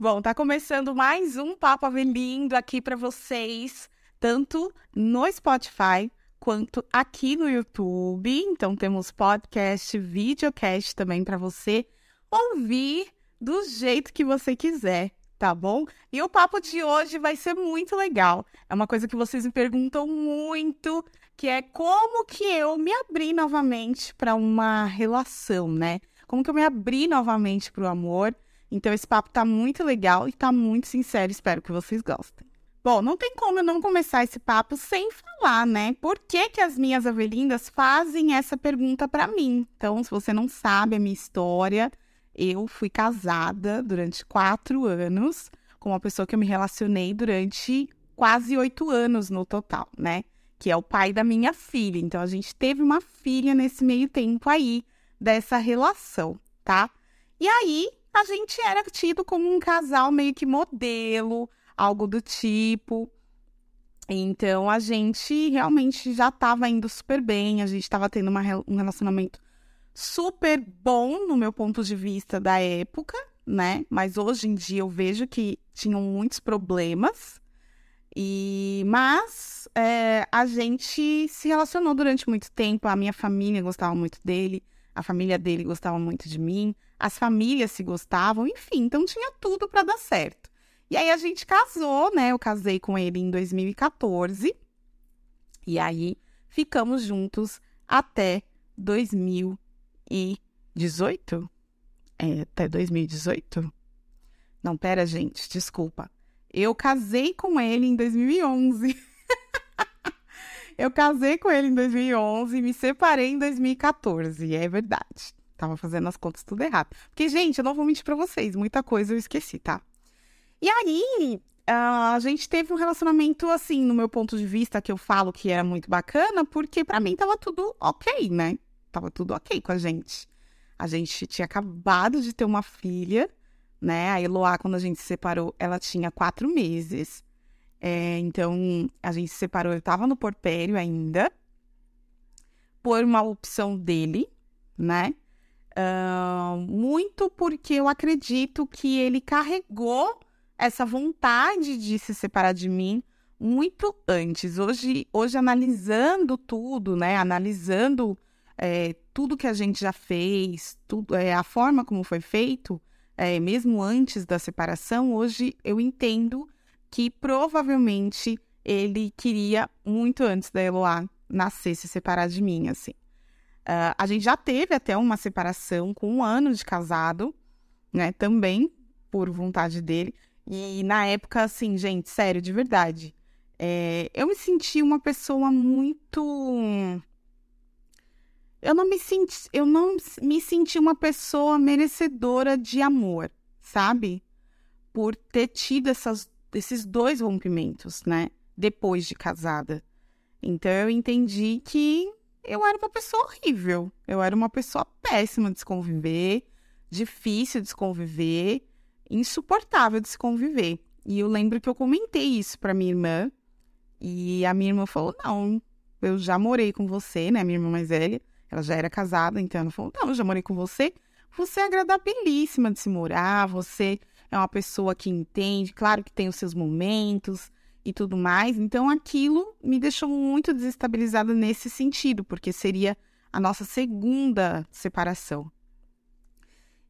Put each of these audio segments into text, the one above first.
Bom, tá começando mais um Papo Avelindo aqui para vocês, tanto no Spotify quanto aqui no YouTube. Então temos podcast, videocast também para você ouvir do jeito que você quiser, tá bom? E o papo de hoje vai ser muito legal. É uma coisa que vocês me perguntam muito, que é como que eu me abri novamente para uma relação, né? Como que eu me abri novamente para o amor? Então esse papo tá muito legal e tá muito sincero, espero que vocês gostem. Bom, não tem como eu não começar esse papo sem falar, né? Por que, que as minhas avelindas fazem essa pergunta para mim? Então, se você não sabe a minha história, eu fui casada durante quatro anos com uma pessoa que eu me relacionei durante quase oito anos no total, né? Que é o pai da minha filha. Então, a gente teve uma filha nesse meio tempo aí dessa relação, tá? E aí, a gente era tido como um casal meio que modelo, algo do tipo. Então a gente realmente já estava indo super bem, a gente estava tendo uma, um relacionamento super bom no meu ponto de vista da época, né? Mas hoje em dia eu vejo que tinham muitos problemas. E mas é, a gente se relacionou durante muito tempo. A minha família gostava muito dele, a família dele gostava muito de mim as famílias se gostavam, enfim, então tinha tudo para dar certo. E aí a gente casou, né? Eu casei com ele em 2014. E aí ficamos juntos até 2018? É, até 2018? Não, pera, gente, desculpa. Eu casei com ele em 2011. eu casei com ele em 2011 e me separei em 2014, é verdade. Tava fazendo as contas tudo errado. Porque, gente, eu não vou mentir pra vocês, muita coisa eu esqueci, tá? E aí, a gente teve um relacionamento, assim, no meu ponto de vista, que eu falo que era muito bacana, porque para mim tava tudo ok, né? Tava tudo ok com a gente. A gente tinha acabado de ter uma filha, né? A Eloá, quando a gente se separou, ela tinha quatro meses. É, então, a gente se separou, eu tava no porpério ainda, por uma opção dele, né? Uh, muito porque eu acredito que ele carregou essa vontade de se separar de mim muito antes. Hoje, hoje analisando tudo, né? Analisando é, tudo que a gente já fez, tudo, é, a forma como foi feito, é, mesmo antes da separação, hoje eu entendo que provavelmente ele queria muito antes da Eloá nascer, se separar de mim, assim. Uh, a gente já teve até uma separação com um ano de casado, né? Também por vontade dele. E na época, assim, gente, sério, de verdade. É, eu me senti uma pessoa muito. Eu não me senti, eu não me senti uma pessoa merecedora de amor, sabe? Por ter tido essas, esses dois rompimentos, né? Depois de casada. Então eu entendi que eu era uma pessoa horrível. Eu era uma pessoa péssima de se conviver, difícil de se conviver, insuportável de se conviver. E eu lembro que eu comentei isso para minha irmã, e a minha irmã falou: Não, eu já morei com você, né? Minha irmã mais velha, ela já era casada, então ela falou: Não, eu já morei com você. Você é agradabilíssima de se morar, você é uma pessoa que entende, claro que tem os seus momentos, e tudo mais. Então aquilo me deixou muito desestabilizada nesse sentido, porque seria a nossa segunda separação.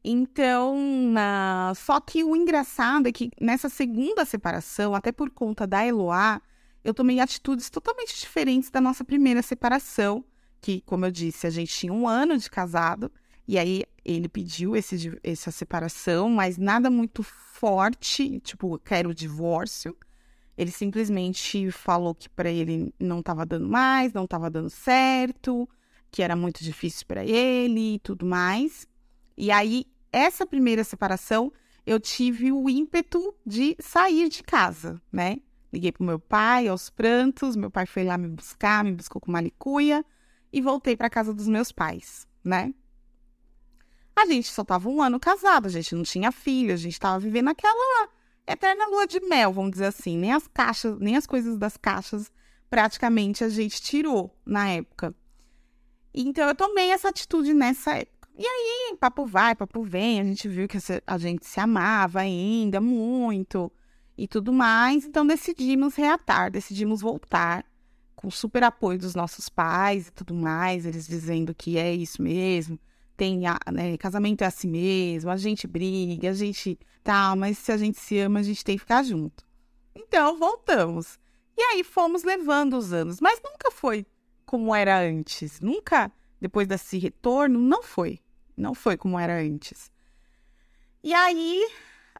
Então, uh, só que o engraçado é que nessa segunda separação, até por conta da Eloá, eu tomei atitudes totalmente diferentes da nossa primeira separação, que, como eu disse, a gente tinha um ano de casado, e aí ele pediu esse, essa separação, mas nada muito forte, tipo, quero o divórcio. Ele simplesmente falou que para ele não estava dando mais, não estava dando certo, que era muito difícil para ele e tudo mais. E aí, essa primeira separação, eu tive o ímpeto de sair de casa, né? Liguei pro meu pai aos prantos, meu pai foi lá me buscar, me buscou com uma licuia e voltei para casa dos meus pais, né? A gente só tava um ano casado, a gente não tinha filho, a gente tava vivendo aquela eterna lua de mel, vamos dizer assim. Nem as caixas, nem as coisas das caixas praticamente a gente tirou na época. Então eu tomei essa atitude nessa época. E aí, papo vai, papo vem, a gente viu que a gente se amava ainda muito e tudo mais, então decidimos reatar, decidimos voltar com super apoio dos nossos pais e tudo mais, eles dizendo que é isso mesmo, tem né, casamento é assim mesmo, a gente briga, a gente tá, mas se a gente se ama, a gente tem que ficar junto. Então voltamos. E aí fomos levando os anos, mas nunca foi como era antes, nunca depois desse retorno, não foi, não foi como era antes. E aí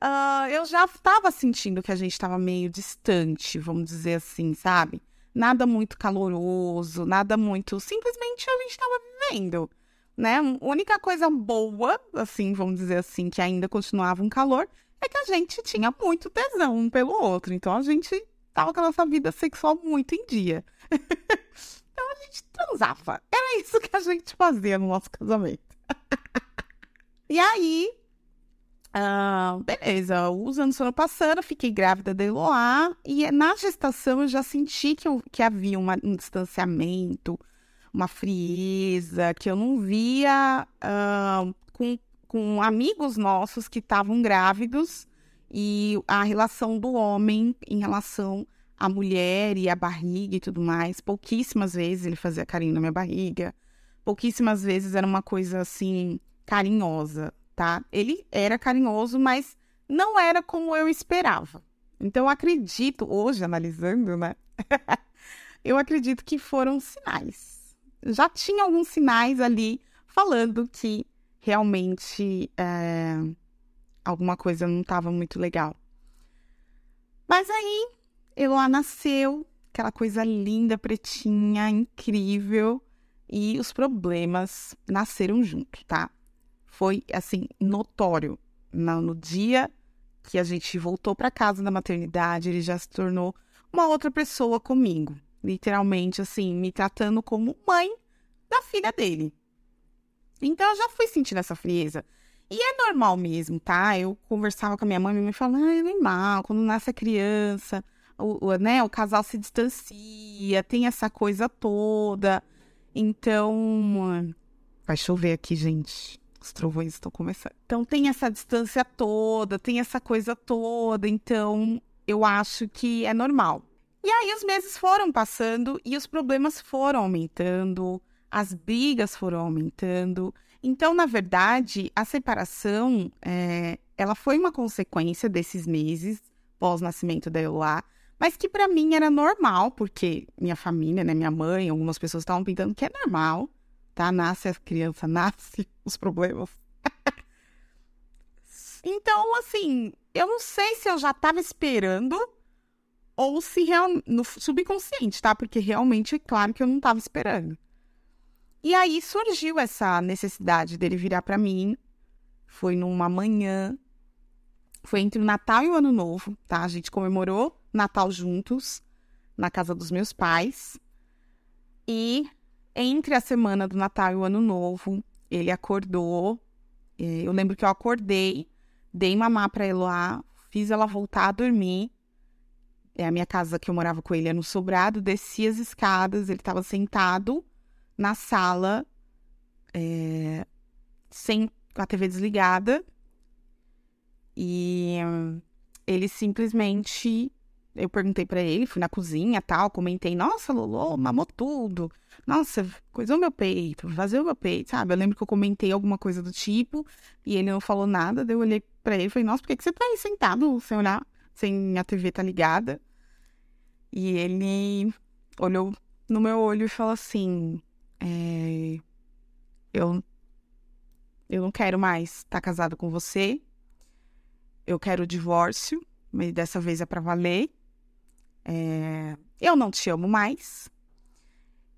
uh, eu já estava sentindo que a gente estava meio distante, vamos dizer assim, sabe? Nada muito caloroso, nada muito. Simplesmente a gente estava vivendo, né? A única coisa boa, assim, vamos dizer assim, que ainda continuava um calor, é que a gente tinha muito tesão um pelo outro. Então a gente tava com a nossa vida sexual muito em dia. então a gente transava. Era isso que a gente fazia no nosso casamento. e aí, Uh, beleza, os anos foram passando, fiquei grávida da Eloá, e na gestação eu já senti que, eu, que havia uma, um distanciamento, uma frieza, que eu não via uh, com, com amigos nossos que estavam grávidos, e a relação do homem em relação à mulher e à barriga e tudo mais. Pouquíssimas vezes ele fazia carinho na minha barriga, pouquíssimas vezes era uma coisa assim carinhosa tá? Ele era carinhoso, mas não era como eu esperava. Então, eu acredito, hoje, analisando, né? eu acredito que foram sinais. Já tinha alguns sinais ali falando que realmente é, alguma coisa não estava muito legal. Mas aí, Eloá nasceu, aquela coisa linda, pretinha, incrível, e os problemas nasceram junto, tá? foi assim notório. No, no dia que a gente voltou para casa da maternidade, ele já se tornou uma outra pessoa comigo, literalmente assim, me tratando como mãe da filha dele. Então eu já fui sentindo essa frieza. E é normal mesmo, tá? Eu conversava com a minha mãe, minha mãe falava, ah, é normal, quando nasce a criança, o, o, né, o casal se distancia, tem essa coisa toda. Então, vai chover aqui, gente. Os trovões estão começando. Então tem essa distância toda, tem essa coisa toda, então eu acho que é normal. E aí os meses foram passando e os problemas foram aumentando, as brigas foram aumentando. Então, na verdade, a separação, é, ela foi uma consequência desses meses pós-nascimento da Eloá, mas que para mim era normal, porque minha família, né, minha mãe, algumas pessoas estavam pintando que é normal tá? Nasce a criança, nasce os problemas. então, assim, eu não sei se eu já estava esperando ou se real... no subconsciente, tá? Porque realmente é claro que eu não estava esperando. E aí surgiu essa necessidade dele virar para mim. Foi numa manhã. Foi entre o Natal e o Ano Novo, tá? A gente comemorou Natal juntos na casa dos meus pais. E entre a semana do Natal e o Ano Novo, ele acordou. Eu lembro que eu acordei, dei mamar para Eloá, fiz ela voltar a dormir. É a minha casa que eu morava com ele é no sobrado, desci as escadas, ele estava sentado na sala, é, sem a TV desligada. E ele simplesmente eu perguntei para ele, fui na cozinha tal, comentei, nossa, Lolo, mamou tudo. Nossa, coisou meu peito, vazou meu peito, sabe? Eu lembro que eu comentei alguma coisa do tipo e ele não falou nada, daí eu olhei pra ele e falei, nossa, por que, que você tá aí sentado sem olhar, sem a TV tá ligada? E ele olhou no meu olho e falou assim, é, eu, eu não quero mais estar tá casado com você, eu quero o divórcio, mas dessa vez é pra valer. É, eu não te amo mais.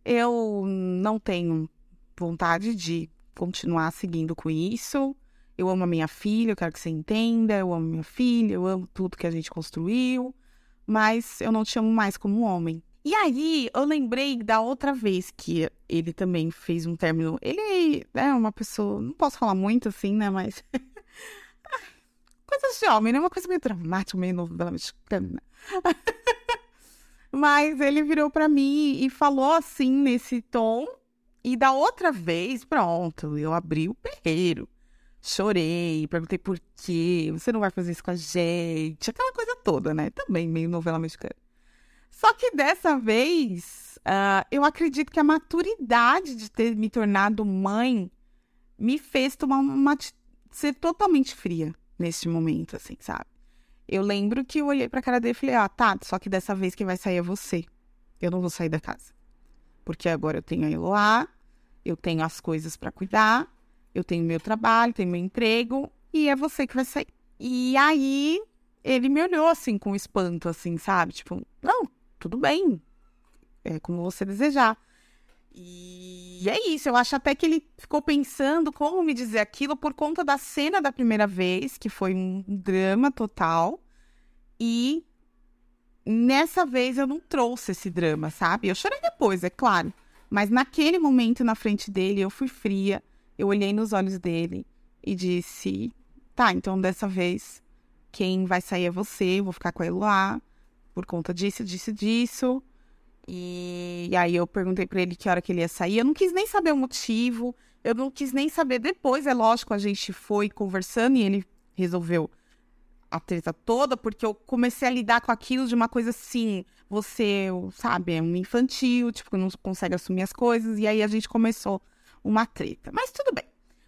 Eu não tenho vontade de continuar seguindo com isso. Eu amo a minha filha, eu quero que você entenda. Eu amo minha filha, eu amo tudo que a gente construiu. Mas eu não te amo mais como homem. E aí, eu lembrei da outra vez que ele também fez um término. Ele é uma pessoa, não posso falar muito assim, né? Mas. Coisas de homem, né? Uma coisa meio dramática, meio novela mexicana. Mas ele virou para mim e falou assim, nesse tom, E da outra vez, pronto, eu abri o perreiro. Chorei, perguntei por quê, você não vai fazer isso com a gente, aquela coisa toda, né? Também meio novela mexicana. Só que dessa vez, uh, eu acredito que a maturidade de ter me tornado mãe me fez tomar uma, ser totalmente fria neste momento, assim, sabe? Eu lembro que eu olhei pra cara dele e falei, ah, tá, só que dessa vez quem vai sair é você. Eu não vou sair da casa. Porque agora eu tenho a Eloá, eu tenho as coisas para cuidar, eu tenho meu trabalho, tenho meu emprego, e é você que vai sair. E aí ele me olhou assim com espanto, assim, sabe? Tipo, não, tudo bem. É como você desejar. E é isso, eu acho até que ele ficou pensando como me dizer aquilo por conta da cena da primeira vez, que foi um drama total. E nessa vez eu não trouxe esse drama, sabe? Eu chorei depois, é claro. Mas naquele momento na frente dele, eu fui fria, eu olhei nos olhos dele e disse: tá, então dessa vez quem vai sair é você, eu vou ficar com ele lá, por conta disso, disso, disso. E, e aí eu perguntei para ele que hora que ele ia sair. Eu não quis nem saber o motivo, eu não quis nem saber depois. É lógico, a gente foi conversando e ele resolveu a treta toda, porque eu comecei a lidar com aquilo de uma coisa assim, você, sabe, é um infantil, tipo, não consegue assumir as coisas, e aí a gente começou uma treta. Mas tudo bem.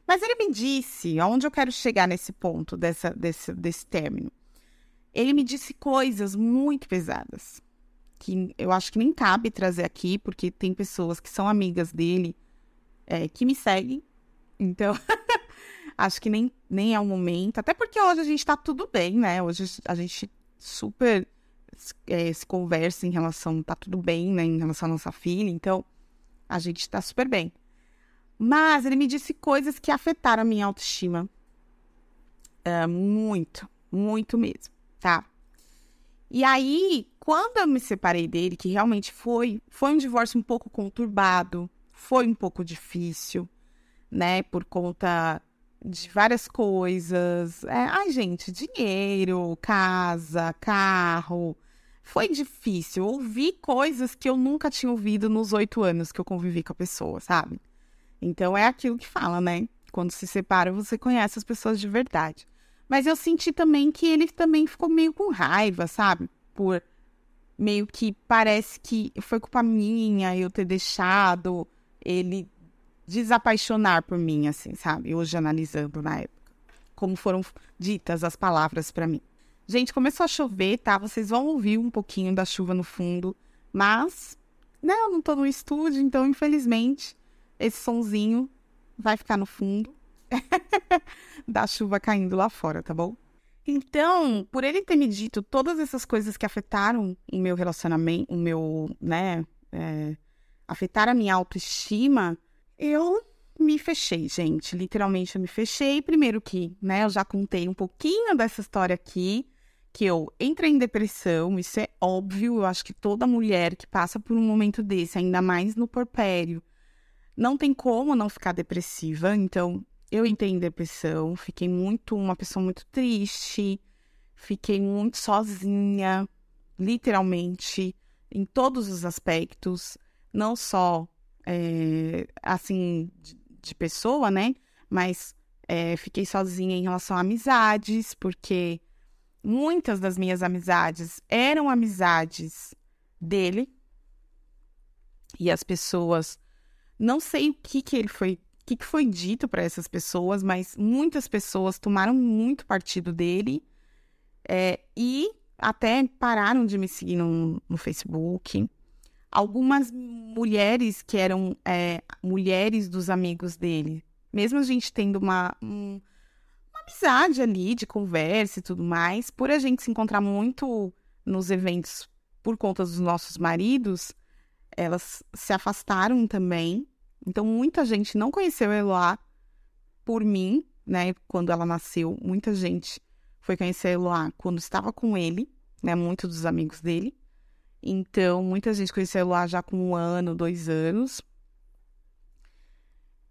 Mas ele me disse, aonde eu quero chegar nesse ponto, dessa, desse, desse término. Ele me disse coisas muito pesadas, que eu acho que nem cabe trazer aqui, porque tem pessoas que são amigas dele, é, que me seguem, então... acho que nem, nem é o momento. Até porque hoje a gente tá tudo bem, né? Hoje a gente super é, se conversa em relação, tá tudo bem, né? Em relação à nossa filha. Então, a gente tá super bem. Mas ele me disse coisas que afetaram a minha autoestima. É, muito, muito mesmo, tá? E aí, quando eu me separei dele, que realmente foi, foi um divórcio um pouco conturbado, foi um pouco difícil, né? Por conta de várias coisas. É, ai, gente, dinheiro, casa, carro. Foi difícil ouvir coisas que eu nunca tinha ouvido nos oito anos que eu convivi com a pessoa, sabe? Então é aquilo que fala, né? Quando se separa, você conhece as pessoas de verdade. Mas eu senti também que ele também ficou meio com raiva, sabe? Por meio que parece que foi culpa minha eu ter deixado ele desapaixonar por mim, assim, sabe? Hoje analisando na época. Como foram ditas as palavras para mim. Gente, começou a chover, tá? Vocês vão ouvir um pouquinho da chuva no fundo, mas, né, eu não tô no estúdio, então, infelizmente, esse sonzinho vai ficar no fundo da chuva caindo lá fora, tá bom? Então, por ele ter me dito todas essas coisas que afetaram o meu relacionamento, o meu, né, é, afetaram a minha autoestima, eu me fechei, gente. Literalmente eu me fechei. Primeiro que, né, eu já contei um pouquinho dessa história aqui, que eu entrei em depressão, isso é óbvio. Eu acho que toda mulher que passa por um momento desse, ainda mais no porpério, não tem como não ficar depressiva. Então, eu entrei em depressão, fiquei muito, uma pessoa muito triste, fiquei muito sozinha, literalmente, em todos os aspectos, não só é, assim, de, de, pessoa, né? Mas é, fiquei sozinha em relação a amizades, porque muitas das minhas amizades eram amizades dele. E as pessoas, não sei o que que ele foi, o que, que foi dito para essas pessoas, mas muitas pessoas tomaram muito partido dele é, e até pararam de me seguir no, no Facebook. Algumas mulheres que eram é, mulheres dos amigos dele, mesmo a gente tendo uma, um, uma amizade ali de conversa e tudo mais, por a gente se encontrar muito nos eventos por conta dos nossos maridos, elas se afastaram também. Então, muita gente não conheceu a Eloá por mim, né? Quando ela nasceu, muita gente foi conhecer a Eloá quando estava com ele, né? Muitos dos amigos dele. Então, muita gente conheceu lá já com um ano, dois anos.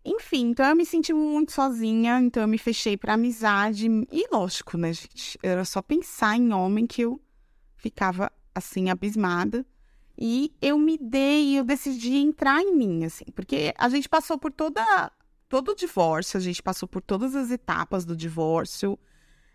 Enfim, então eu me senti muito sozinha, então eu me fechei para amizade. E lógico, né, gente? Era só pensar em homem que eu ficava assim, abismada. E eu me dei, eu decidi entrar em mim, assim, porque a gente passou por toda todo o divórcio, a gente passou por todas as etapas do divórcio,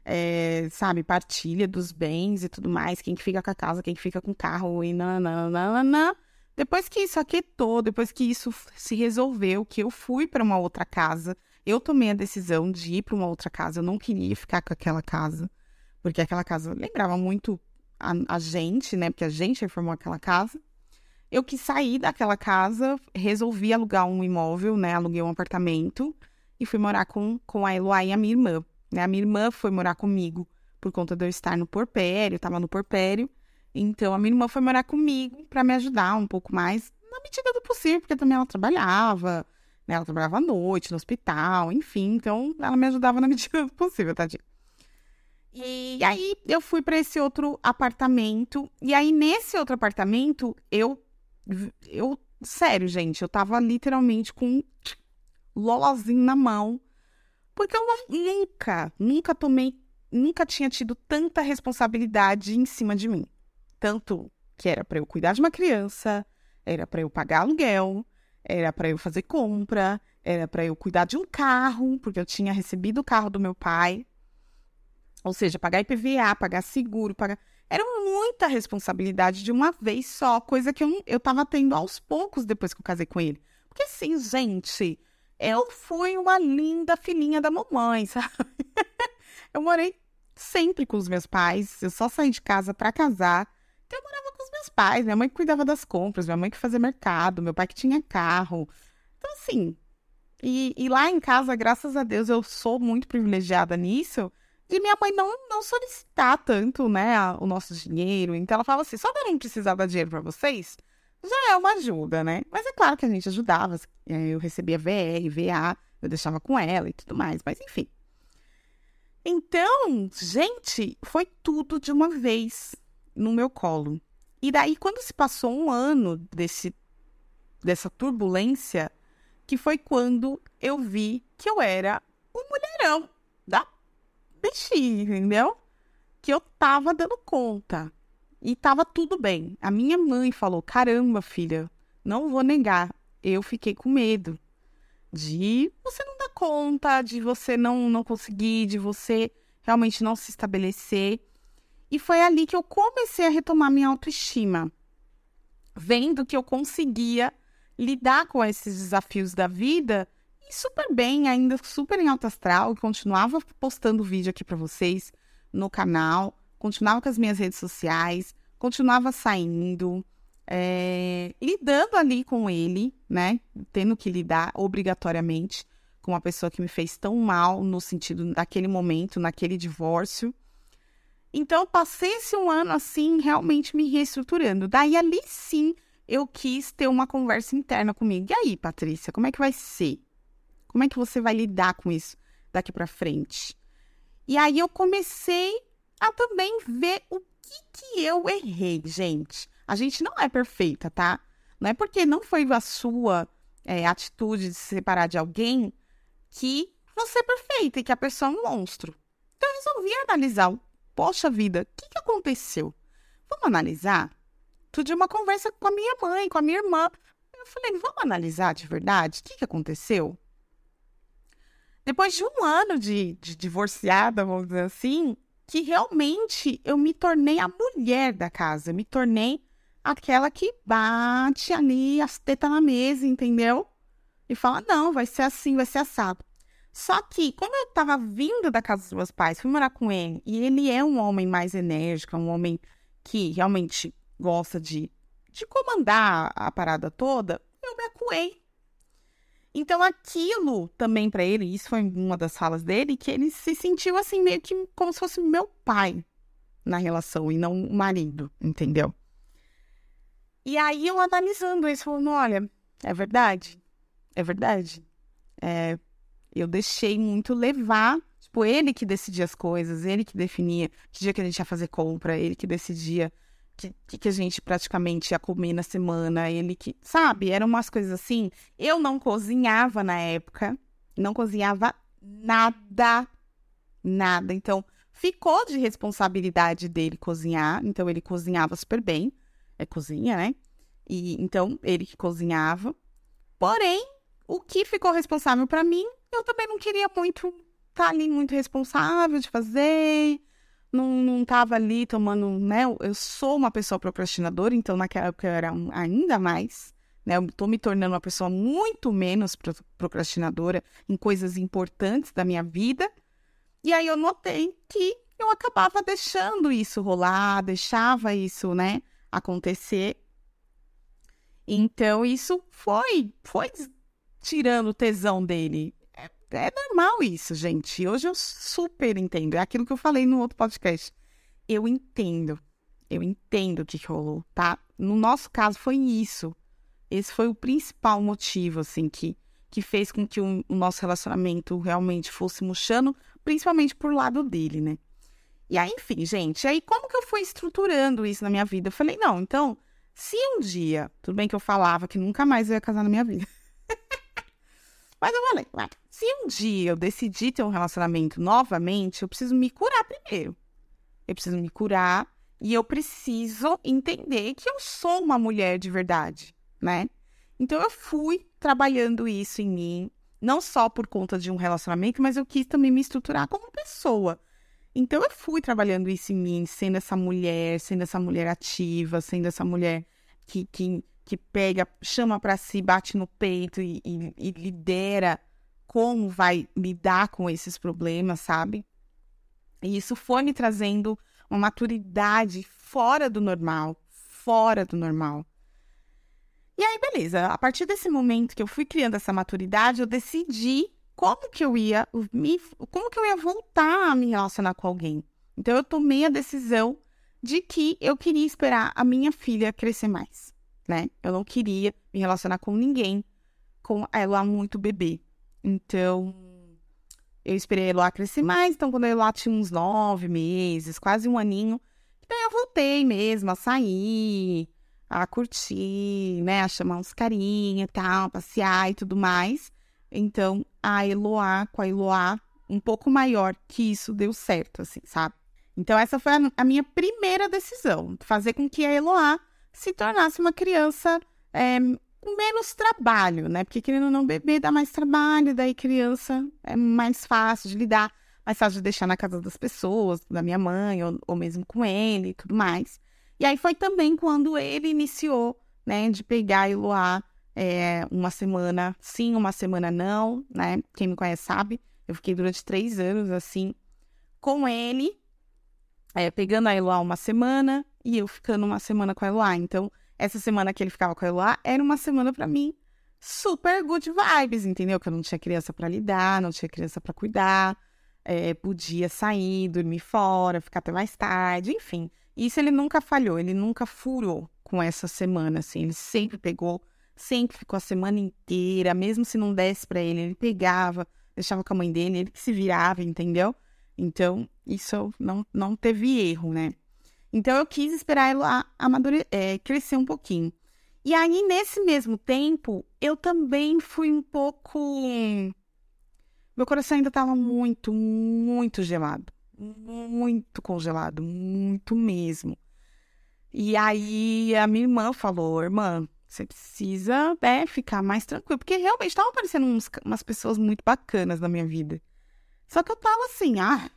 é, sabe, partilha dos bens e tudo mais, quem que fica com a casa, quem que fica com o carro e nananana. Depois que isso aquietou, depois que isso se resolveu, que eu fui para uma outra casa, eu tomei a decisão de ir para uma outra casa, eu não queria ficar com aquela casa, porque aquela casa lembrava muito a, a gente, né, porque a gente reformou aquela casa. Eu quis sair daquela casa, resolvi alugar um imóvel, né? Aluguei um apartamento e fui morar com, com a Eloá e a minha irmã. Né? A minha irmã foi morar comigo por conta de eu estar no porpério, estava no porpério. Então a minha irmã foi morar comigo para me ajudar um pouco mais, na medida do possível, porque também ela trabalhava, né? Ela trabalhava à noite no hospital, enfim. Então ela me ajudava na medida do possível, tadinha. E aí eu fui para esse outro apartamento. E aí nesse outro apartamento eu eu, sério, gente, eu tava literalmente com lolazinho na mão. Porque eu nunca, nunca tomei, nunca tinha tido tanta responsabilidade em cima de mim. Tanto que era para eu cuidar de uma criança, era para eu pagar aluguel, era para eu fazer compra, era para eu cuidar de um carro, porque eu tinha recebido o carro do meu pai. Ou seja, pagar IPVA, pagar seguro, pagar. Era muita responsabilidade de uma vez só, coisa que eu, eu tava tendo aos poucos depois que eu casei com ele. Porque assim, gente, eu fui uma linda filhinha da mamãe, sabe? eu morei sempre com os meus pais, eu só saí de casa para casar. Então eu morava com os meus pais, minha mãe que cuidava das compras, minha mãe que fazia mercado, meu pai que tinha carro. Então, assim, e, e lá em casa, graças a Deus, eu sou muito privilegiada nisso de minha mãe não, não solicitar tanto, né, o nosso dinheiro. Então ela fala assim: só de não precisar dar dinheiro para vocês, já é uma ajuda, né? Mas é claro que a gente ajudava. É, eu recebia VR, VA, eu deixava com ela e tudo mais, mas enfim. Então, gente, foi tudo de uma vez no meu colo. E daí, quando se passou um ano desse, dessa turbulência, que foi quando eu vi que eu era um mulherão mexi, entendeu? Que eu tava dando conta. E tava tudo bem. A minha mãe falou: caramba, filha, não vou negar. Eu fiquei com medo de você não dar conta, de você não, não conseguir, de você realmente não se estabelecer. E foi ali que eu comecei a retomar minha autoestima, vendo que eu conseguia lidar com esses desafios da vida e super bem, ainda super em alto astral, continuava postando vídeo aqui para vocês no canal, continuava com as minhas redes sociais, continuava saindo, é, lidando ali com ele, né? Tendo que lidar obrigatoriamente com uma pessoa que me fez tão mal no sentido daquele momento, naquele divórcio. Então, passei esse um ano assim, realmente me reestruturando. Daí, ali sim, eu quis ter uma conversa interna comigo. E aí, Patrícia, como é que vai ser? Como é que você vai lidar com isso daqui para frente? E aí eu comecei a também ver o que, que eu errei, gente. A gente não é perfeita, tá? Não é porque não foi a sua é, atitude de se separar de alguém que você é perfeita e que a pessoa é um monstro. Então eu resolvi analisar. Poxa vida, o que, que aconteceu? Vamos analisar? Tudo de uma conversa com a minha mãe, com a minha irmã. Eu falei, vamos analisar de verdade? O que, que aconteceu? Depois de um ano de, de divorciada, vamos dizer assim, que realmente eu me tornei a mulher da casa, me tornei aquela que bate ali as tetas na mesa, entendeu? E fala: não, vai ser assim, vai ser assado. Só que, como eu tava vindo da casa dos meus pais, fui morar com ele, e ele é um homem mais enérgico, um homem que realmente gosta de, de comandar a parada toda, eu me acuei então aquilo também para ele, isso foi uma das falas dele, que ele se sentiu assim meio que como se fosse meu pai na relação e não o marido, entendeu? E aí eu analisando isso, falando, olha, é verdade, é verdade. É, eu deixei muito levar, tipo, ele que decidia as coisas, ele que definia que dia que a gente ia fazer compra, ele que decidia que, que a gente praticamente ia comer na semana, ele que, sabe, eram umas coisas assim. Eu não cozinhava na época, não cozinhava nada, nada. Então, ficou de responsabilidade dele cozinhar, então ele cozinhava super bem, é cozinha, né? E então ele que cozinhava. Porém, o que ficou responsável para mim, eu também não queria muito estar tá ali muito responsável de fazer. Não, não tava ali tomando, né? Eu sou uma pessoa procrastinadora, então naquela época eu era ainda mais, né? Eu tô me tornando uma pessoa muito menos procrastinadora em coisas importantes da minha vida. E aí eu notei que eu acabava deixando isso rolar, deixava isso, né, acontecer. Então isso foi, foi tirando o tesão dele. É, normal isso, gente. Hoje eu super entendo. É aquilo que eu falei no outro podcast. Eu entendo. Eu entendo o que rolou, tá? No nosso caso foi isso. Esse foi o principal motivo, assim, que, que fez com que o, o nosso relacionamento realmente fosse murchando, principalmente por lado dele, né? E aí, enfim, gente, aí como que eu fui estruturando isso na minha vida? Eu falei, não, então, se um dia, tudo bem que eu falava que nunca mais eu ia casar na minha vida. Mas eu falei, se um dia eu decidir ter um relacionamento novamente, eu preciso me curar primeiro. Eu preciso me curar e eu preciso entender que eu sou uma mulher de verdade, né? Então eu fui trabalhando isso em mim, não só por conta de um relacionamento, mas eu quis também me estruturar como pessoa. Então eu fui trabalhando isso em mim, sendo essa mulher, sendo essa mulher ativa, sendo essa mulher que, que, que pega, chama para si, bate no peito e, e, e lidera como vai lidar com esses problemas, sabe? E isso foi me trazendo uma maturidade fora do normal, fora do normal. E aí, beleza, a partir desse momento que eu fui criando essa maturidade, eu decidi como que eu ia me, como que eu ia voltar a me relacionar com alguém. Então eu tomei a decisão de que eu queria esperar a minha filha crescer mais, né? Eu não queria me relacionar com ninguém com ela muito bebê. Então eu esperei a Eloá crescer mais, então quando a Eloá tinha uns nove meses, quase um aninho, então eu voltei mesmo a sair, a curtir, né, a chamar uns carinha e tal, passear e tudo mais. Então, a Eloá, com a Eloá, um pouco maior que isso deu certo, assim, sabe? Então, essa foi a, a minha primeira decisão, fazer com que a Eloá se tornasse uma criança é, com menos trabalho, né? Porque querendo ou não, bebê dá mais trabalho, daí criança é mais fácil de lidar, mais fácil de deixar na casa das pessoas, da minha mãe, ou, ou mesmo com ele e tudo mais. E aí foi também quando ele iniciou, né, de pegar a Eloá é, uma semana sim, uma semana não, né? Quem me conhece sabe, eu fiquei durante três anos assim com ele, é, pegando a Eloá uma semana e eu ficando uma semana com a Eloá. Então, essa semana que ele ficava com a Eloá era uma semana para mim super good vibes, entendeu? Que eu não tinha criança para lidar, não tinha criança para cuidar, é, podia sair, dormir fora, ficar até mais tarde, enfim. Isso ele nunca falhou, ele nunca furou com essa semana, assim, ele sempre pegou sempre ficou a semana inteira, mesmo se não desse para ele, ele pegava, deixava com a mãe dele, ele que se virava, entendeu? Então, isso não, não teve erro, né? Então, eu quis esperar ela amadure é, crescer um pouquinho. E aí, nesse mesmo tempo, eu também fui um pouco. Meu coração ainda estava muito, muito gelado. Muito congelado, muito mesmo. E aí, a minha irmã falou: irmã, você precisa né, ficar mais tranquilo. Porque realmente estavam aparecendo uns, umas pessoas muito bacanas na minha vida. Só que eu tava assim, ah,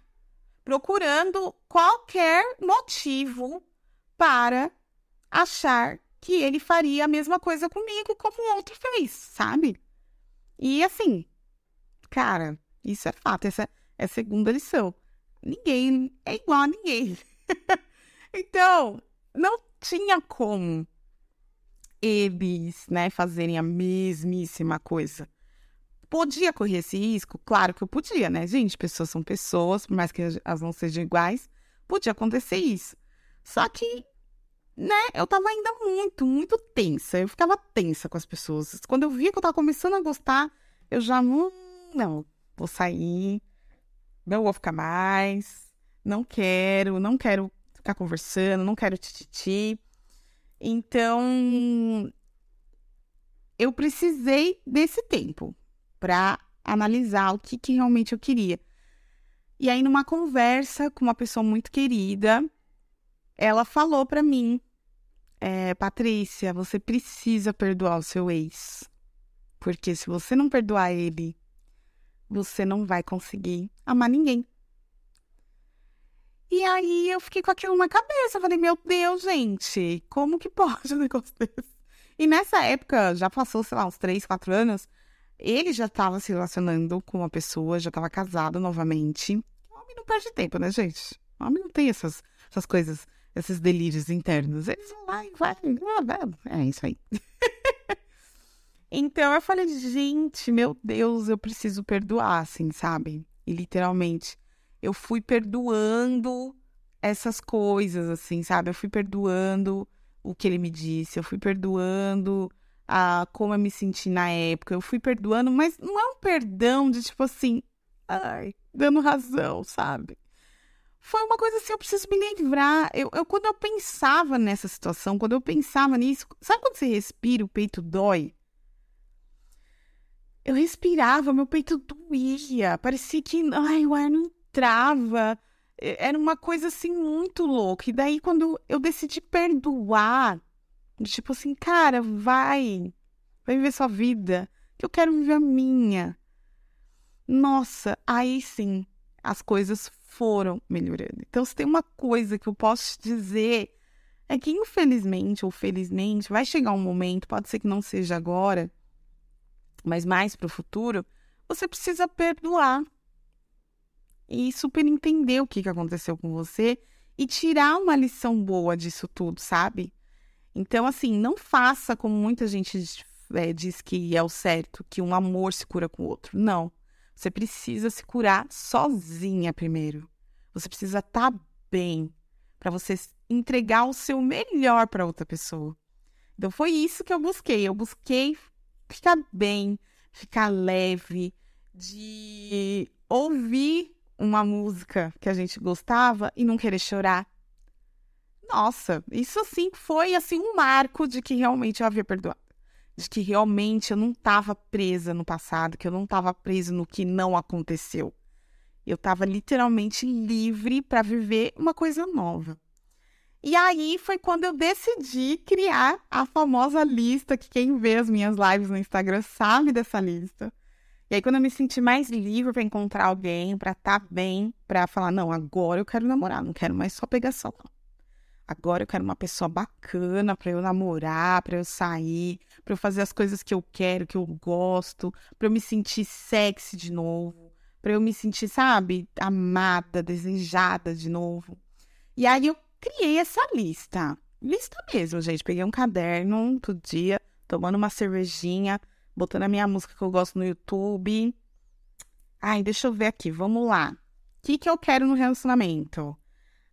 procurando qualquer motivo para achar que ele faria a mesma coisa comigo como o outro fez, sabe? E assim, cara, isso é fato, essa é a segunda lição. Ninguém é igual a ninguém. então, não tinha como eles, né, fazerem a mesmíssima coisa. Podia correr esse risco? Claro que eu podia, né, gente? Pessoas são pessoas, por mais que elas não sejam iguais, podia acontecer isso. Só que, né, eu tava ainda muito, muito tensa. Eu ficava tensa com as pessoas. Quando eu via que eu tava começando a gostar, eu já, hum, não, vou sair, não vou ficar mais, não quero, não quero ficar conversando, não quero tititi. Então, eu precisei desse tempo para analisar o que, que realmente eu queria. E aí, numa conversa com uma pessoa muito querida, ela falou para mim é, Patrícia, você precisa perdoar o seu ex. Porque se você não perdoar ele, você não vai conseguir amar ninguém. E aí eu fiquei com aquilo na cabeça. Falei, meu Deus, gente, como que pode um negócio desse? E nessa época, já passou, sei lá, uns três, quatro anos, ele já estava se relacionando com uma pessoa, já estava casado novamente. O homem não perde tempo, né, gente? O homem não tem essas, essas coisas, esses delírios internos. Eles vão lá e vai. É isso aí. então eu falei, gente, meu Deus, eu preciso perdoar, assim, sabe? E literalmente, eu fui perdoando essas coisas, assim, sabe? Eu fui perdoando o que ele me disse, eu fui perdoando a como eu me senti na época, eu fui perdoando, mas não é um perdão de tipo assim, ai, dando razão, sabe? Foi uma coisa assim, eu preciso me livrar. Eu, eu, quando eu pensava nessa situação, quando eu pensava nisso, sabe quando você respira, o peito dói? Eu respirava, meu peito doía, parecia que ai, o ar não entrava. Era uma coisa assim muito louca. E daí, quando eu decidi perdoar, tipo assim, cara, vai, vai viver sua vida, que eu quero viver a minha. Nossa, aí sim, as coisas foram melhorando. Então, se tem uma coisa que eu posso te dizer, é que infelizmente ou felizmente vai chegar um momento, pode ser que não seja agora, mas mais para o futuro, você precisa perdoar e super entender o que, que aconteceu com você e tirar uma lição boa disso tudo, sabe? Então, assim, não faça como muita gente é, diz que é o certo, que um amor se cura com o outro. Não. Você precisa se curar sozinha primeiro. Você precisa estar tá bem para você entregar o seu melhor para outra pessoa. Então, foi isso que eu busquei. Eu busquei ficar bem, ficar leve, de ouvir uma música que a gente gostava e não querer chorar. Nossa, isso assim foi assim um marco de que realmente eu havia perdoado. De que realmente eu não estava presa no passado, que eu não estava presa no que não aconteceu. Eu estava literalmente livre para viver uma coisa nova. E aí foi quando eu decidi criar a famosa lista, que quem vê as minhas lives no Instagram sabe dessa lista. E aí, quando eu me senti mais livre para encontrar alguém, para estar tá bem, para falar, não, agora eu quero namorar, não quero mais só pegação, não. Agora eu quero uma pessoa bacana para eu namorar, para eu sair, para eu fazer as coisas que eu quero, que eu gosto, para eu me sentir sexy de novo, para eu me sentir, sabe, amada, desejada de novo. E aí eu criei essa lista. Lista mesmo, gente. Peguei um caderno todo dia, tomando uma cervejinha, botando a minha música que eu gosto no YouTube. Ai, deixa eu ver aqui, vamos lá. O que, que eu quero no relacionamento?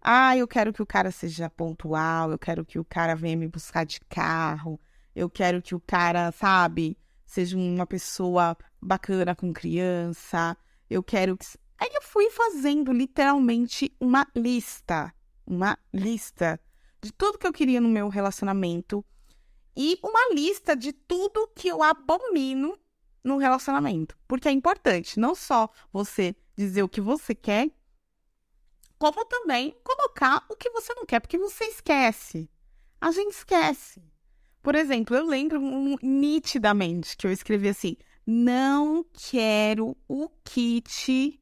Ah, eu quero que o cara seja pontual, eu quero que o cara venha me buscar de carro, eu quero que o cara, sabe, seja uma pessoa bacana com criança, eu quero que. Aí eu fui fazendo literalmente uma lista, uma lista de tudo que eu queria no meu relacionamento e uma lista de tudo que eu abomino no relacionamento. Porque é importante não só você dizer o que você quer, como também colocar o que você não quer, porque você esquece. A gente esquece. Por exemplo, eu lembro nitidamente que eu escrevi assim: não quero o kit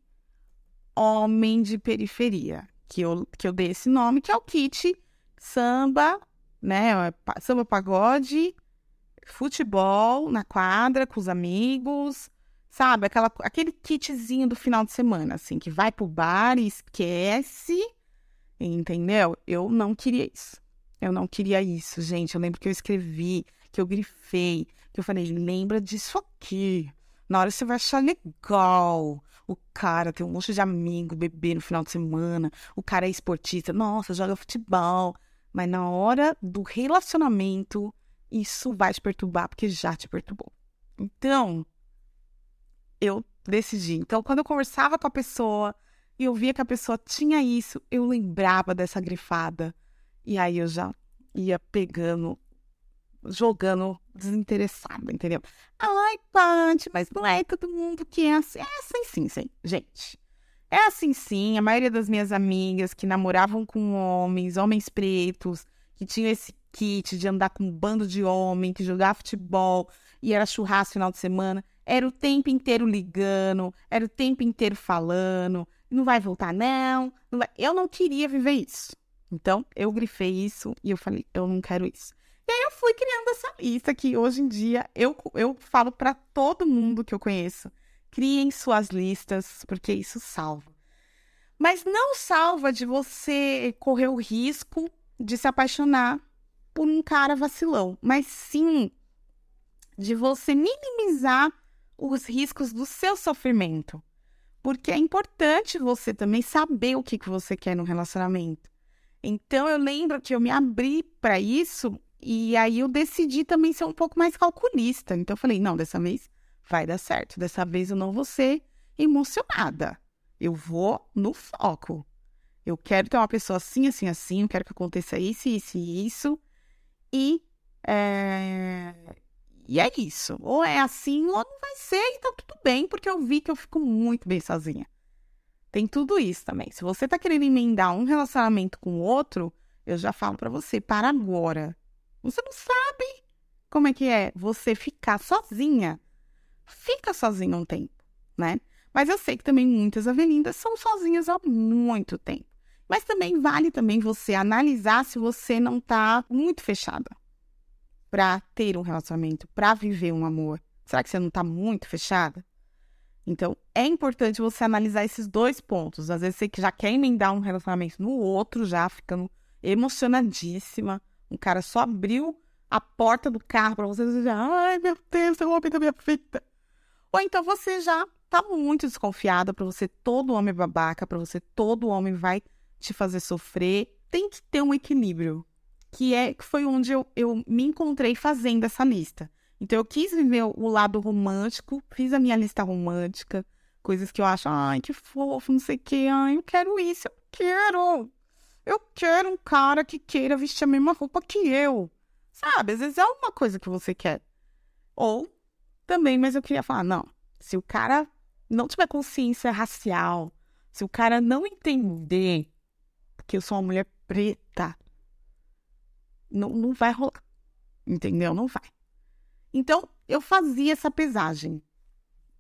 homem de periferia. Que eu, que eu dei esse nome, que é o kit samba, né? Samba pagode, futebol na quadra com os amigos, sabe? Aquela, aquele kitzinho do final de semana, assim, que vai pro bar e esquece, entendeu? Eu não queria isso. Eu não queria isso, gente. Eu lembro que eu escrevi, que eu grifei, que eu falei, lembra disso aqui. Na hora você vai achar legal. O cara tem um monte de amigo, bebê no final de semana. O cara é esportista. Nossa, joga futebol. Mas na hora do relacionamento, isso vai te perturbar, porque já te perturbou. Então, eu decidi. Então, quando eu conversava com a pessoa e eu via que a pessoa tinha isso, eu lembrava dessa grifada. E aí eu já ia pegando, jogando desinteressado, entendeu? Ai, Paty, mas não é todo mundo que é assim. É assim sim, sim, gente. É assim sim, a maioria das minhas amigas que namoravam com homens, homens pretos, que tinham esse kit, de andar com um bando de homem, que jogava futebol e era churrasco final de semana. Era o tempo inteiro ligando, era o tempo inteiro falando. Não vai voltar, não. não vai... Eu não queria viver isso. Então, eu grifei isso e eu falei, eu não quero isso. E aí eu fui criando essa lista que hoje em dia eu, eu falo para todo mundo que eu conheço. Criem suas listas, porque isso salva. Mas não salva de você correr o risco de se apaixonar por um cara vacilão, mas sim de você minimizar os riscos do seu sofrimento. Porque é importante você também saber o que, que você quer no relacionamento. Então eu lembro que eu me abri para isso e aí eu decidi também ser um pouco mais calculista. Então eu falei, não, dessa vez vai dar certo. Dessa vez eu não vou ser emocionada. Eu vou no foco. Eu quero ter uma pessoa assim, assim, assim. Eu quero que aconteça isso, isso e isso. E é... E é isso. Ou é assim, ou não vai ser, então tudo bem, porque eu vi que eu fico muito bem sozinha. Tem tudo isso também. Se você tá querendo emendar um relacionamento com o outro, eu já falo para você, para agora. Você não sabe como é que é você ficar sozinha. Fica sozinha um tempo, né? Mas eu sei que também muitas avelindas são sozinhas há muito tempo. Mas também vale também você analisar se você não tá muito fechada para ter um relacionamento, para viver um amor. Será que você não tá muito fechada? Então, é importante você analisar esses dois pontos. Às vezes você já quer emendar um relacionamento no outro, já ficando emocionadíssima. Um cara só abriu a porta do carro para você e já, ai meu Deus, é o homem da minha vida. Ou então você já tá muito desconfiada para você todo homem babaca, para você todo homem vai te fazer sofrer. Tem que ter um equilíbrio, que é que foi onde eu, eu me encontrei fazendo essa lista. Então eu quis viver o lado romântico, fiz a minha lista romântica, coisas que eu acho, ai, que fofo, não sei o que, ai, eu quero isso, eu quero. Eu quero um cara que queira vestir a mesma roupa que eu. Sabe? Às vezes é uma coisa que você quer. Ou também, mas eu queria falar, não, se o cara não tiver consciência racial, se o cara não entender que eu sou uma mulher preta, não, não vai rolar. Entendeu? Não vai. Então, eu fazia essa pesagem.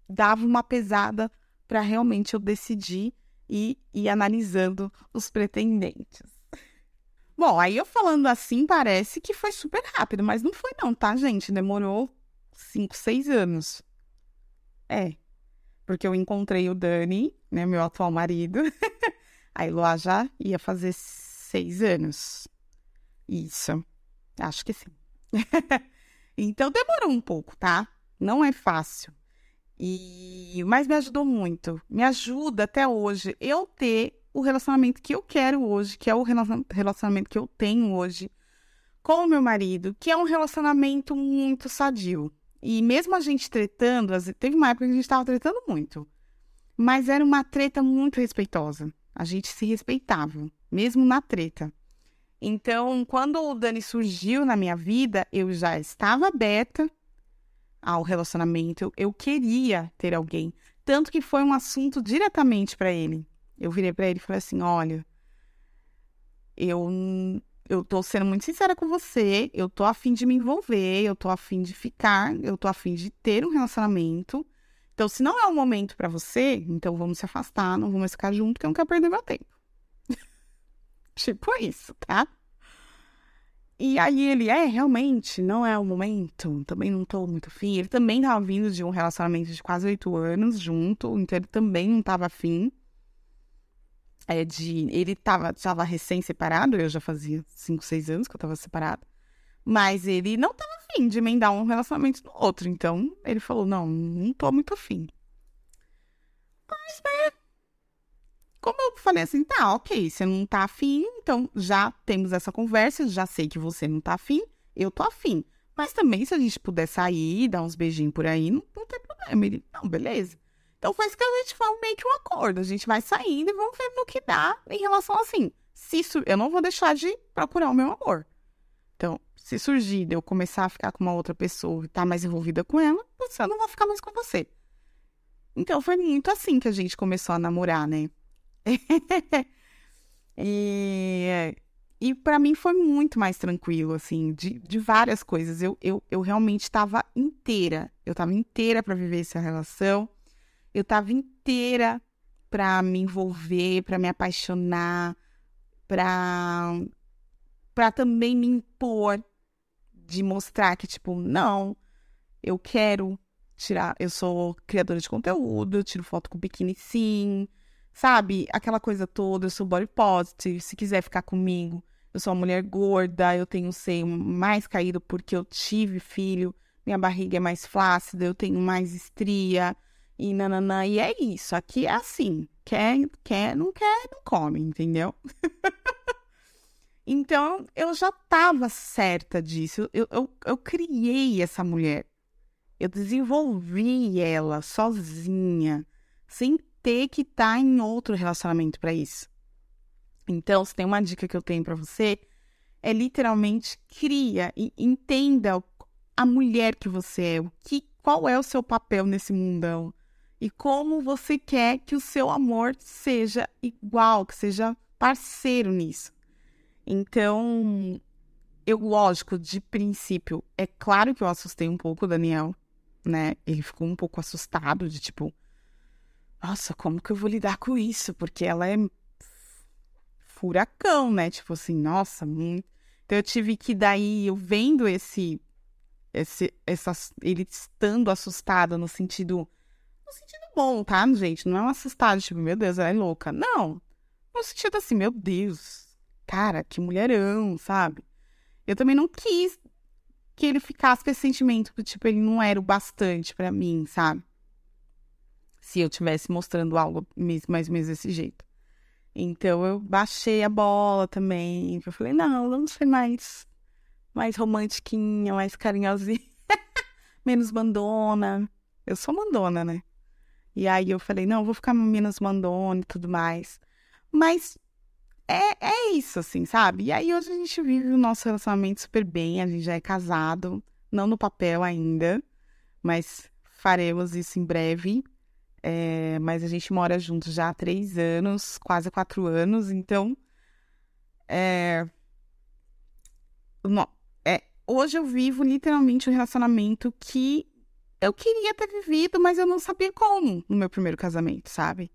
Dava uma pesada para realmente eu decidir e ir analisando os pretendentes. Bom, aí eu falando assim parece que foi super rápido, mas não foi não, tá, gente? Demorou cinco, seis anos. É, porque eu encontrei o Dani, né, meu atual marido. aí lá já ia fazer seis anos. Isso, acho que sim. Então demorou um pouco, tá? Não é fácil. E mas me ajudou muito. Me ajuda até hoje eu ter o relacionamento que eu quero hoje, que é o relacionamento que eu tenho hoje com o meu marido, que é um relacionamento muito sadio. E mesmo a gente tretando, teve uma época que a gente estava tretando muito, mas era uma treta muito respeitosa. A gente se respeitava, mesmo na treta. Então, quando o Dani surgiu na minha vida, eu já estava aberta ao relacionamento, eu queria ter alguém. Tanto que foi um assunto diretamente para ele. Eu virei para ele e falei assim: olha, eu, eu tô sendo muito sincera com você, eu tô afim de me envolver, eu tô afim de ficar, eu tô afim de ter um relacionamento. Então, se não é o momento para você, então vamos se afastar, não vamos ficar juntos, porque eu não quero perder meu tempo. Tipo isso, tá? E aí ele, é, realmente, não é o momento, também não tô muito afim. Ele também tava vindo de um relacionamento de quase oito anos junto, então ele também não tava afim. É de, ele tava, tava recém-separado, eu já fazia cinco, seis anos que eu tava separada. Mas ele não tava afim de emendar um relacionamento no outro, então ele falou, não, não tô muito afim. Mas, né, como eu falei assim, tá, ok, você não tá afim, então já temos essa conversa, já sei que você não tá afim, eu tô afim. Mas também, se a gente puder sair, dar uns beijinhos por aí, não, não tem problema. Ele, não, beleza. Então faz que a gente faz meio que um acordo. A gente vai saindo e vamos ver no que dá em relação assim. Se isso, eu não vou deixar de procurar o meu amor. Então, se surgir de eu começar a ficar com uma outra pessoa e estar tá mais envolvida com ela, eu não vou ficar mais com você. Então foi muito assim que a gente começou a namorar, né? e, e para mim foi muito mais tranquilo, assim, de, de várias coisas. Eu, eu, eu realmente estava inteira. Eu estava inteira para viver essa relação. Eu estava inteira para me envolver, para me apaixonar, para para também me impor de mostrar que tipo, não, eu quero tirar, eu sou criadora de conteúdo, eu tiro foto com biquíni sim, sabe? Aquela coisa toda, eu sou body positive, se quiser ficar comigo, eu sou uma mulher gorda, eu tenho um seio mais caído porque eu tive filho, minha barriga é mais flácida, eu tenho mais estria e nananã. E é isso, aqui é assim. Quer, quer, não quer, não come, entendeu? então, eu já estava certa disso. Eu, eu, eu criei essa mulher. Eu desenvolvi ela sozinha, sem ter que estar tá em outro relacionamento para isso. Então, se tem uma dica que eu tenho para você, é literalmente cria e entenda a mulher que você é, o que, qual é o seu papel nesse mundão e como você quer que o seu amor seja igual, que seja parceiro nisso. Então, eu, lógico, de princípio, é claro que eu assustei um pouco o Daniel, né? Ele ficou um pouco assustado de tipo, nossa, como que eu vou lidar com isso? Porque ela é furacão, né? Tipo assim, nossa, muito. Então eu tive que daí, eu vendo esse, esse, essa, ele estando assustado no sentido, no sentido bom, tá, gente? Não é um assustado, tipo, meu Deus, ela é louca. Não, no sentido assim, meu Deus, cara, que mulherão, sabe? Eu também não quis que ele ficasse com esse sentimento que, tipo, ele não era o bastante para mim, sabe? Se eu tivesse mostrando algo mais ou menos desse jeito. Então eu baixei a bola também. Eu falei, não, vamos ser mais, mais romantiquinha, mais carinhosinha. menos mandona. Eu sou mandona, né? E aí eu falei, não, vou ficar menos mandona e tudo mais. Mas é, é isso, assim, sabe? E aí hoje a gente vive o nosso relacionamento super bem, a gente já é casado, não no papel ainda, mas faremos isso em breve. É, mas a gente mora junto já há três anos, quase quatro anos, então. É, é, hoje eu vivo literalmente um relacionamento que eu queria ter vivido, mas eu não sabia como no meu primeiro casamento, sabe?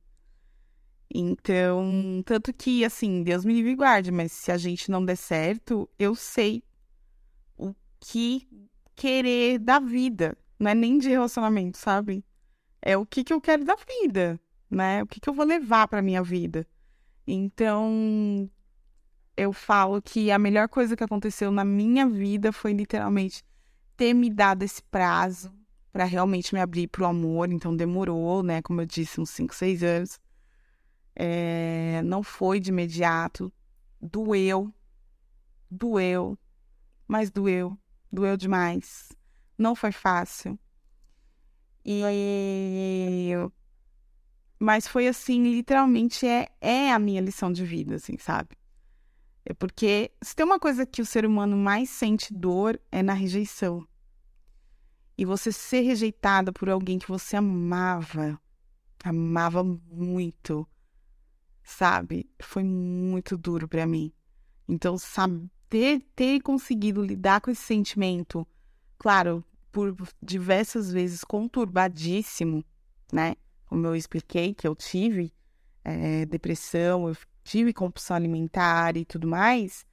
Então, tanto que, assim, Deus me livre e guarde, mas se a gente não der certo, eu sei o que querer da vida, não é nem de relacionamento, sabe? É o que, que eu quero da vida, né? O que, que eu vou levar para minha vida. Então, eu falo que a melhor coisa que aconteceu na minha vida foi literalmente ter me dado esse prazo para realmente me abrir para o amor. Então, demorou, né? Como eu disse, uns 5, 6 anos. É... não foi de imediato. Doeu. Doeu. Mas doeu. Doeu demais. Não foi fácil. E mas foi assim, literalmente é, é a minha lição de vida, assim, sabe? É porque se tem uma coisa que o ser humano mais sente dor é na rejeição. E você ser rejeitada por alguém que você amava, amava muito, sabe? Foi muito duro para mim. Então, saber ter conseguido lidar com esse sentimento, claro, por diversas vezes conturbadíssimo, né? Como eu expliquei que eu tive é, depressão, eu tive compulsão alimentar e tudo mais.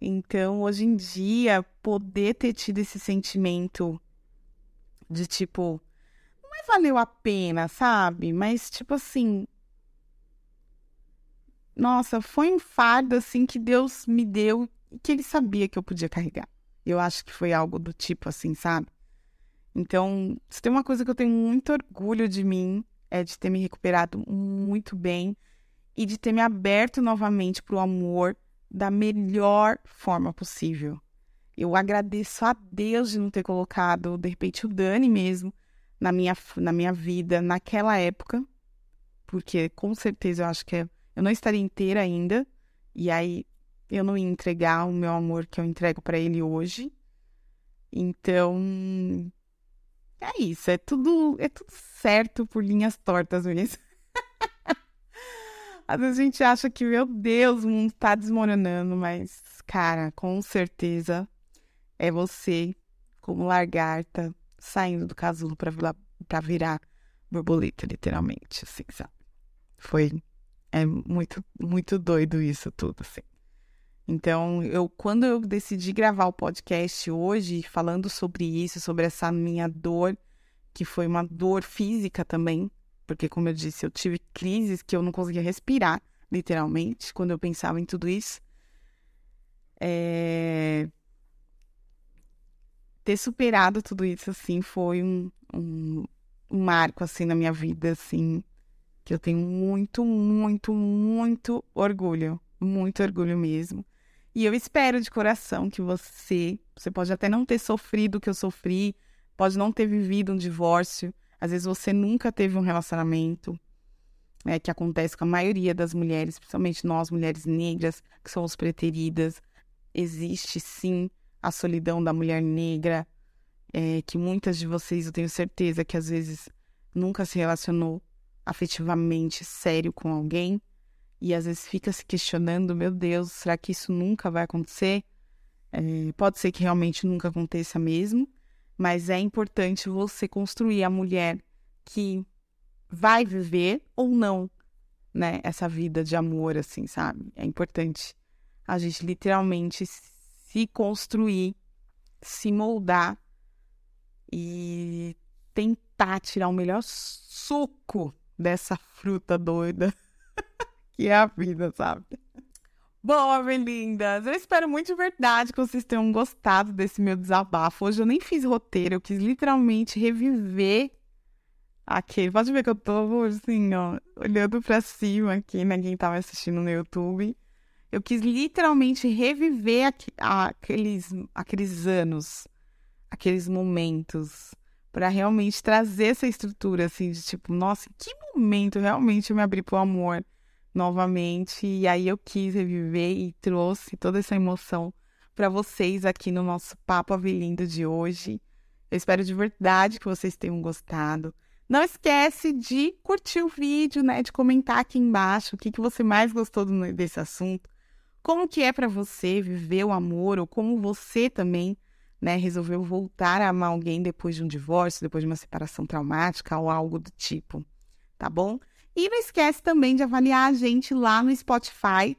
Então, hoje em dia, poder ter tido esse sentimento de tipo, não é valeu a pena, sabe? Mas tipo assim, nossa, foi um fardo assim que Deus me deu e que ele sabia que eu podia carregar. Eu acho que foi algo do tipo assim, sabe? Então, se tem uma coisa que eu tenho muito orgulho de mim, é de ter me recuperado muito bem e de ter me aberto novamente para o amor da melhor forma possível. Eu agradeço a Deus de não ter colocado, de repente, o Dani mesmo na minha, na minha vida naquela época, porque com certeza eu acho que eu não estaria inteira ainda, e aí eu não ia entregar o meu amor que eu entrego para ele hoje. Então, é isso, é tudo, é tudo certo por linhas tortas mesmo. Às vezes a gente acha que, meu Deus, o mundo tá desmoronando, mas, cara, com certeza é você, como lagarta, saindo do casulo pra virar borboleta, literalmente, assim, sabe? Foi. É muito, muito doido isso tudo, assim. Então, eu quando eu decidi gravar o podcast hoje, falando sobre isso, sobre essa minha dor, que foi uma dor física também, porque como eu disse, eu tive crises que eu não conseguia respirar, literalmente, quando eu pensava em tudo isso. É... Ter superado tudo isso, assim, foi um, um, um marco, assim, na minha vida, assim, que eu tenho muito, muito, muito orgulho, muito orgulho mesmo. E eu espero de coração que você, você pode até não ter sofrido o que eu sofri, pode não ter vivido um divórcio, às vezes você nunca teve um relacionamento, é, que acontece com a maioria das mulheres, principalmente nós, mulheres negras, que somos preteridas. Existe sim a solidão da mulher negra, é, que muitas de vocês, eu tenho certeza que às vezes nunca se relacionou afetivamente sério com alguém e às vezes fica se questionando: meu Deus, será que isso nunca vai acontecer? É, pode ser que realmente nunca aconteça mesmo, mas é importante você construir a mulher que vai viver ou não, né, essa vida de amor, assim, sabe? É importante a gente literalmente se construir, se moldar e tentar tirar o melhor suco dessa fruta doida que é a vida, sabe? Bom, lindas, eu espero muito de verdade que vocês tenham gostado desse meu desabafo. Hoje eu nem fiz roteiro, eu quis literalmente reviver aquele. Pode ver que eu tô assim, ó, olhando pra cima aqui, né? Quem tava assistindo no YouTube. Eu quis literalmente reviver aqu aqueles, aqueles anos, aqueles momentos, para realmente trazer essa estrutura, assim, de tipo, nossa, em que momento realmente eu me abri pro amor? Novamente. E aí eu quis reviver e trouxe toda essa emoção para vocês aqui no nosso Papo Avelindo de hoje. Eu espero de verdade que vocês tenham gostado. Não esquece de curtir o vídeo, né? De comentar aqui embaixo o que, que você mais gostou desse assunto. Como que é para você viver o amor ou como você também, né, resolveu voltar a amar alguém depois de um divórcio, depois de uma separação traumática ou algo do tipo, tá bom? E não esquece também de avaliar a gente lá no Spotify,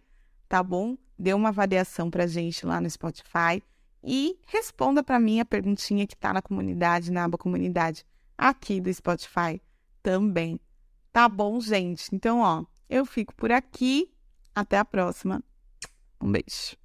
tá bom? Dê uma avaliação pra gente lá no Spotify e responda para mim a perguntinha que tá na comunidade, na aba comunidade aqui do Spotify também. Tá bom, gente? Então, ó, eu fico por aqui. Até a próxima. Um beijo.